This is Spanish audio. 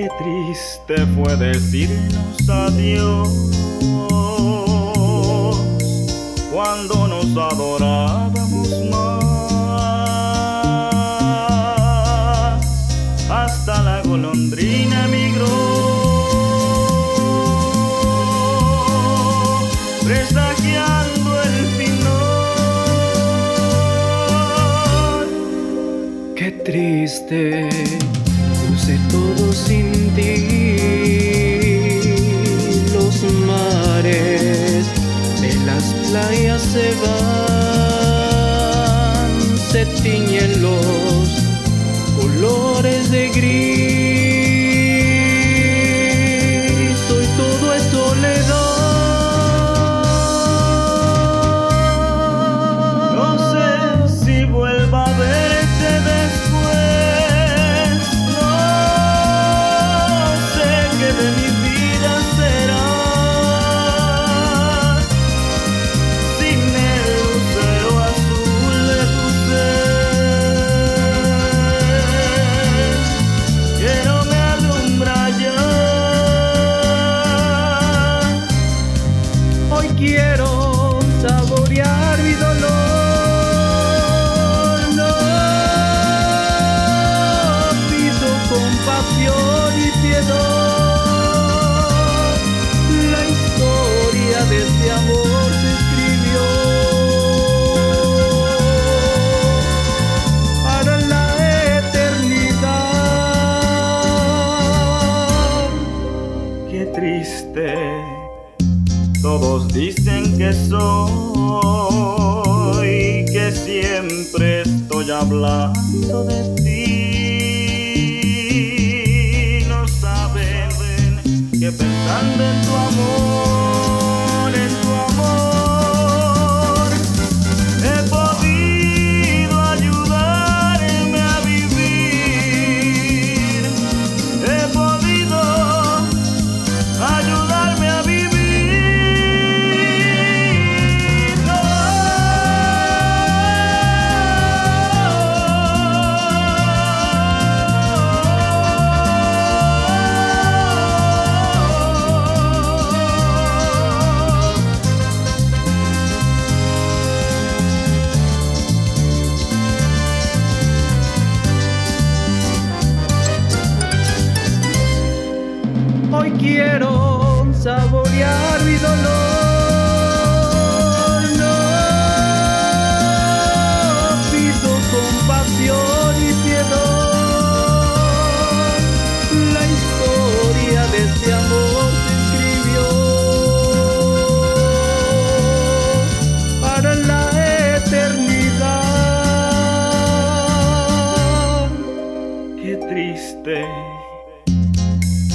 Qué triste fue decirnos adiós cuando nos adorábamos más. Hasta la golondrina emigró, presagiando el final. Qué triste luce todo sin ti. Los mares de las playas se van, se tiñen los colores de gris. Todos dicen que soy, que siempre estoy hablando de ti. Hoy quiero saborear mi dolor. No pido compasión y piedad. La historia de este amor se escribió para la eternidad. Qué triste.